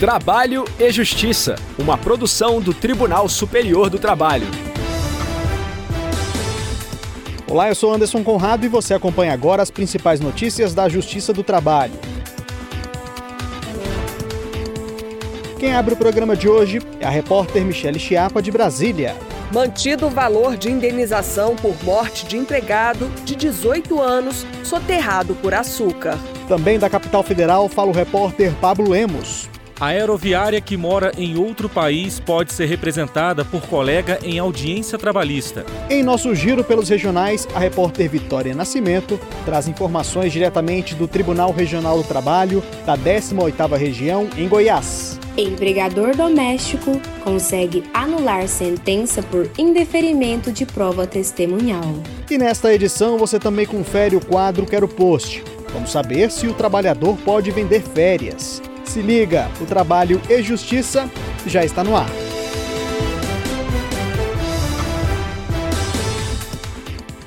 Trabalho e Justiça, uma produção do Tribunal Superior do Trabalho. Olá, eu sou Anderson Conrado e você acompanha agora as principais notícias da Justiça do Trabalho. Quem abre o programa de hoje é a repórter Michele Chiapa, de Brasília. Mantido o valor de indenização por morte de empregado de 18 anos soterrado por açúcar. Também da capital federal fala o repórter Pablo Lemos. A aeroviária que mora em outro país pode ser representada por colega em audiência trabalhista. Em nosso giro pelos regionais, a repórter Vitória Nascimento traz informações diretamente do Tribunal Regional do Trabalho da 18ª Região em Goiás. Empregador doméstico consegue anular sentença por indeferimento de prova testemunhal. E nesta edição você também confere o quadro Quero Post. Vamos saber se o trabalhador pode vender férias. Se liga, o trabalho e justiça já está no ar.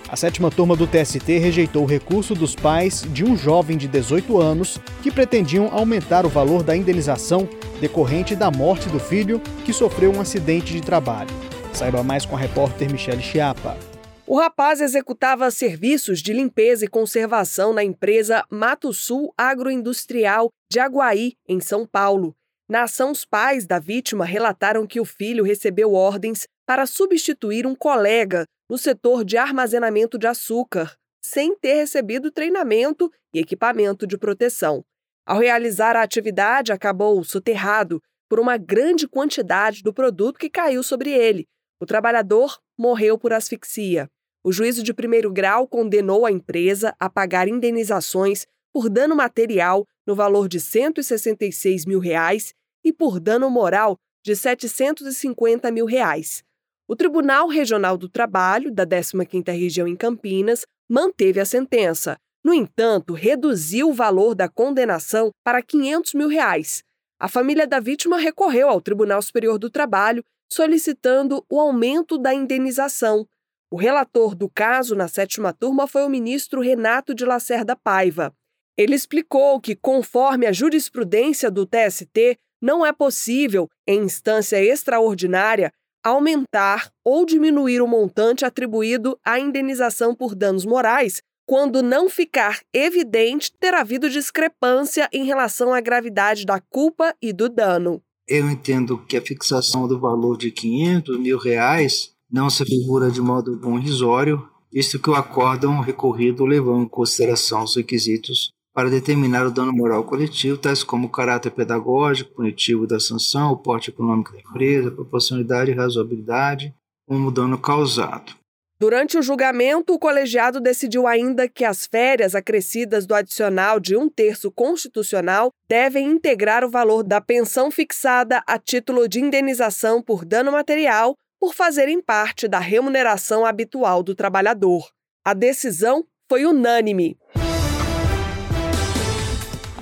A sétima turma do TST rejeitou o recurso dos pais de um jovem de 18 anos que pretendiam aumentar o valor da indenização decorrente da morte do filho que sofreu um acidente de trabalho. Saiba mais com a repórter Michele Chiapa. O rapaz executava serviços de limpeza e conservação na empresa Mato Sul Agroindustrial de Aguaí, em São Paulo. Na ação, os pais da vítima relataram que o filho recebeu ordens para substituir um colega no setor de armazenamento de açúcar, sem ter recebido treinamento e equipamento de proteção. Ao realizar a atividade, acabou soterrado por uma grande quantidade do produto que caiu sobre ele. O trabalhador morreu por asfixia. O juízo de primeiro grau condenou a empresa a pagar indenizações por dano material no valor de 166 mil reais e por dano moral de 750 mil reais. O Tribunal Regional do Trabalho, da 15ª Região em Campinas, manteve a sentença. No entanto, reduziu o valor da condenação para 500 mil reais. A família da vítima recorreu ao Tribunal Superior do Trabalho solicitando o aumento da indenização. O relator do caso na sétima turma foi o ministro Renato de Lacerda Paiva. Ele explicou que, conforme a jurisprudência do TST, não é possível, em instância extraordinária, aumentar ou diminuir o montante atribuído à indenização por danos morais quando não ficar evidente ter havido discrepância em relação à gravidade da culpa e do dano. Eu entendo que a fixação do valor de 500 mil reais não se figura de modo bom irrisório, visto que o acórdão recorrido levou em consideração os requisitos para determinar o dano moral coletivo, tais como o caráter pedagógico, punitivo da sanção, o porte econômico da empresa, proporcionalidade e razoabilidade, como o dano causado. Durante o julgamento, o colegiado decidiu ainda que as férias acrescidas do adicional de um terço constitucional devem integrar o valor da pensão fixada a título de indenização por dano material por fazerem parte da remuneração habitual do trabalhador. A decisão foi unânime.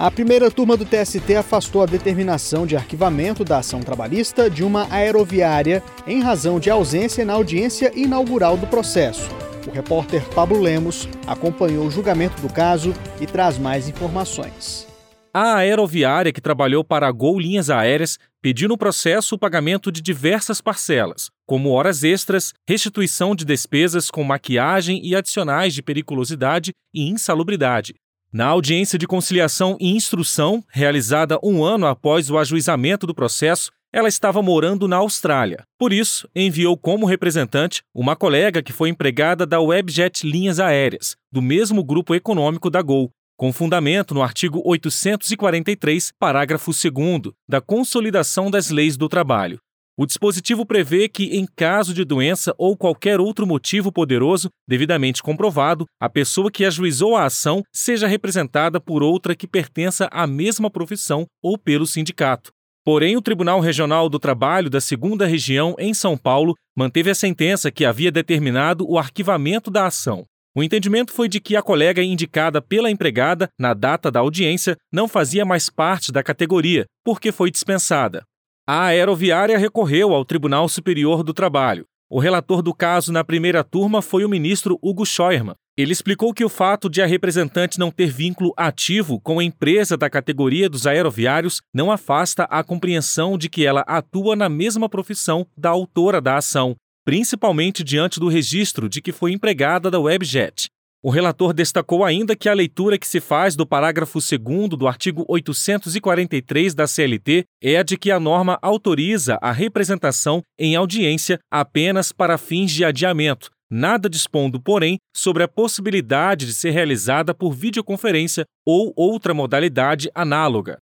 A primeira turma do TST afastou a determinação de arquivamento da ação trabalhista de uma aeroviária em razão de ausência na audiência inaugural do processo. O repórter Pablo Lemos acompanhou o julgamento do caso e traz mais informações. A aeroviária que trabalhou para a Gol Linhas Aéreas pediu no processo o pagamento de diversas parcelas, como horas extras, restituição de despesas com maquiagem e adicionais de periculosidade e insalubridade. Na audiência de conciliação e instrução, realizada um ano após o ajuizamento do processo, ela estava morando na Austrália. Por isso, enviou como representante uma colega que foi empregada da Webjet Linhas Aéreas, do mesmo grupo econômico da Gol, com fundamento no artigo 843, parágrafo 2 da Consolidação das Leis do Trabalho. O dispositivo prevê que, em caso de doença ou qualquer outro motivo poderoso devidamente comprovado, a pessoa que ajuizou a ação seja representada por outra que pertença à mesma profissão ou pelo sindicato. Porém, o Tribunal Regional do Trabalho da Segunda Região, em São Paulo, manteve a sentença que havia determinado o arquivamento da ação. O entendimento foi de que a colega indicada pela empregada na data da audiência não fazia mais parte da categoria, porque foi dispensada. A aeroviária recorreu ao Tribunal Superior do Trabalho. O relator do caso na primeira turma foi o ministro Hugo Scheuermann. Ele explicou que o fato de a representante não ter vínculo ativo com a empresa da categoria dos aeroviários não afasta a compreensão de que ela atua na mesma profissão da autora da ação, principalmente diante do registro de que foi empregada da Webjet. O relator destacou ainda que a leitura que se faz do parágrafo 2 do artigo 843 da CLT é a de que a norma autoriza a representação em audiência apenas para fins de adiamento, nada dispondo, porém, sobre a possibilidade de ser realizada por videoconferência ou outra modalidade análoga.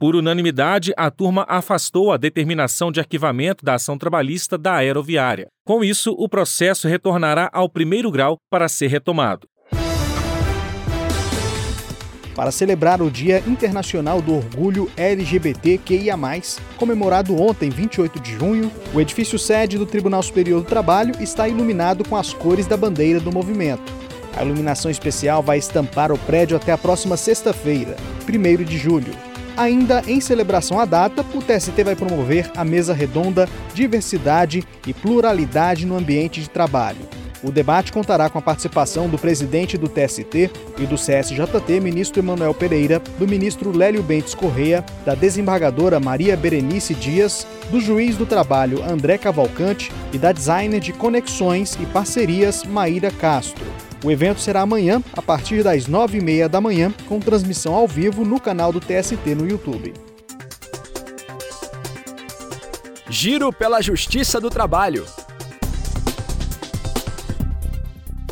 Por unanimidade, a turma afastou a determinação de arquivamento da ação trabalhista da aeroviária. Com isso, o processo retornará ao primeiro grau para ser retomado. Para celebrar o Dia Internacional do Orgulho LGBTQIA+, comemorado ontem, 28 de junho, o edifício sede do Tribunal Superior do Trabalho está iluminado com as cores da bandeira do movimento. A iluminação especial vai estampar o prédio até a próxima sexta-feira, 1 de julho. Ainda em celebração à data, o TST vai promover a mesa redonda Diversidade e Pluralidade no Ambiente de Trabalho o debate contará com a participação do presidente do TST e do CSJT, ministro Emanuel Pereira, do ministro Lélio Bentes Correia, da desembargadora Maria Berenice Dias, do juiz do trabalho André Cavalcante e da designer de conexões e parcerias Maíra Castro. O evento será amanhã, a partir das nove e meia da manhã, com transmissão ao vivo no canal do TST no YouTube. Giro pela Justiça do Trabalho.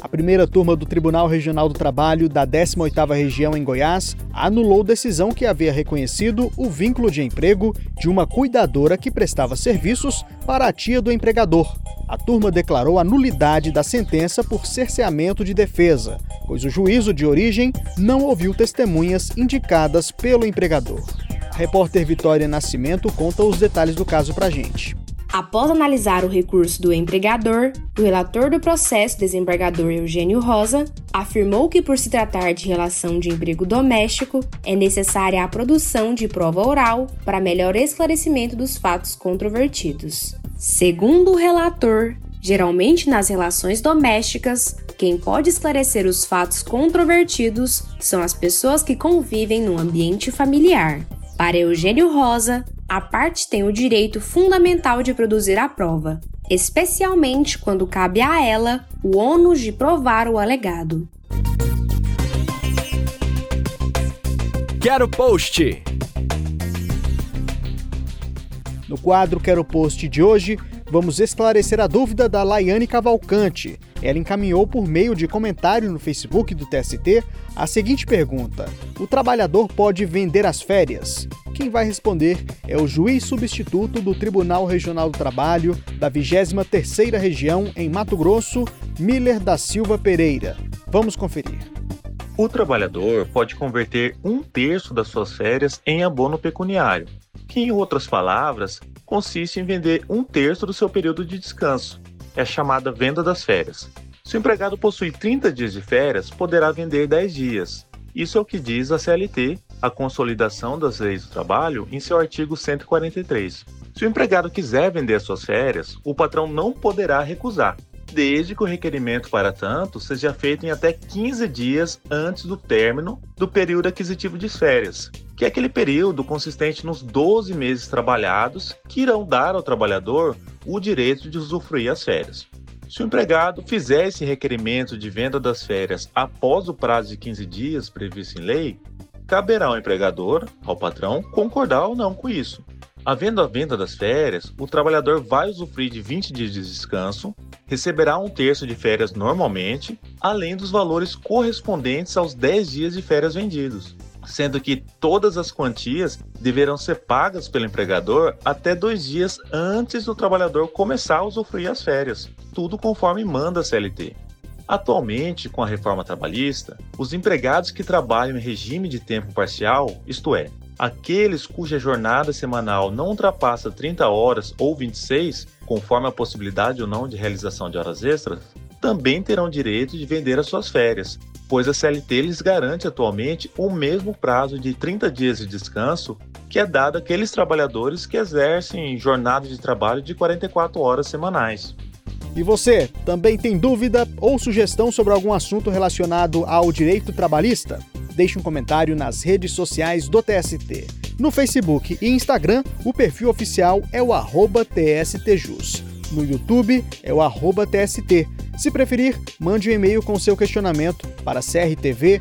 A primeira turma do Tribunal Regional do Trabalho da 18ª Região em Goiás anulou decisão que havia reconhecido o vínculo de emprego de uma cuidadora que prestava serviços para a tia do empregador. A turma declarou a nulidade da sentença por cerceamento de defesa, pois o juízo de origem não ouviu testemunhas indicadas pelo empregador. A repórter Vitória Nascimento conta os detalhes do caso pra gente. Após analisar o recurso do empregador, o relator do processo, desembargador Eugênio Rosa, afirmou que, por se tratar de relação de emprego doméstico, é necessária a produção de prova oral para melhor esclarecimento dos fatos controvertidos. Segundo o relator, geralmente nas relações domésticas, quem pode esclarecer os fatos controvertidos são as pessoas que convivem no ambiente familiar. Para Eugênio Rosa, a parte tem o direito fundamental de produzir a prova, especialmente quando cabe a ela o ônus de provar o alegado. Quero post! No quadro Quero Post de hoje, vamos esclarecer a dúvida da Laiane Cavalcante. Ela encaminhou por meio de comentário no Facebook do TST a seguinte pergunta: O trabalhador pode vender as férias? Quem vai responder é o juiz substituto do Tribunal Regional do Trabalho da 23ª Região em Mato Grosso, Miller da Silva Pereira. Vamos conferir. O trabalhador pode converter um terço das suas férias em abono pecuniário, que, em outras palavras, consiste em vender um terço do seu período de descanso. É chamada venda das férias. Se o empregado possui 30 dias de férias, poderá vender 10 dias. Isso é o que diz a CLT, a Consolidação das Leis do Trabalho, em seu artigo 143. Se o empregado quiser vender suas férias, o patrão não poderá recusar, desde que o requerimento para tanto seja feito em até 15 dias antes do término do período aquisitivo de férias, que é aquele período consistente nos 12 meses trabalhados que irão dar ao trabalhador o direito de usufruir as férias. Se o empregado fizer esse requerimento de venda das férias após o prazo de 15 dias previsto em lei, caberá ao empregador, ao patrão, concordar ou não com isso. Havendo a venda das férias, o trabalhador vai usufruir de 20 dias de descanso, receberá um terço de férias normalmente, além dos valores correspondentes aos 10 dias de férias vendidos sendo que todas as quantias deverão ser pagas pelo empregador até dois dias antes do trabalhador começar a usufruir as férias, tudo conforme manda a CLT. Atualmente, com a reforma trabalhista, os empregados que trabalham em regime de tempo parcial, isto é, aqueles cuja jornada semanal não ultrapassa 30 horas ou 26, conforme a possibilidade ou não de realização de horas extras, também terão direito de vender as suas férias, pois a CLT lhes garante atualmente o mesmo prazo de 30 dias de descanso que é dado àqueles trabalhadores que exercem jornada de trabalho de 44 horas semanais. E você, também tem dúvida ou sugestão sobre algum assunto relacionado ao direito trabalhista? Deixe um comentário nas redes sociais do TST. No Facebook e Instagram, o perfil oficial é o TSTJus. No YouTube é o TST. Se preferir, mande um e-mail com seu questionamento para crtv.tst.jus.br.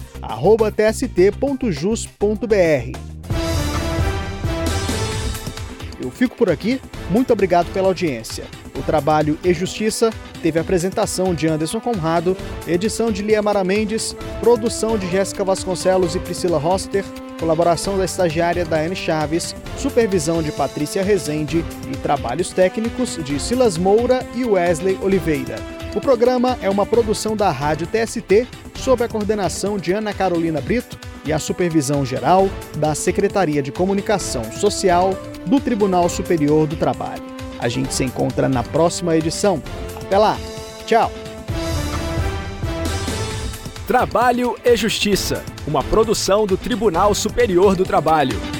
Eu fico por aqui, muito obrigado pela audiência. O trabalho e Justiça teve apresentação de Anderson Conrado, edição de Lia Mara Mendes, produção de Jéssica Vasconcelos e Priscila Roster, colaboração da estagiária Daiane Chaves, supervisão de Patrícia Rezende e trabalhos técnicos de Silas Moura e Wesley Oliveira. O programa é uma produção da Rádio TST, sob a coordenação de Ana Carolina Brito e a supervisão geral da Secretaria de Comunicação Social do Tribunal Superior do Trabalho. A gente se encontra na próxima edição. Até lá! Tchau! Trabalho e Justiça, uma produção do Tribunal Superior do Trabalho.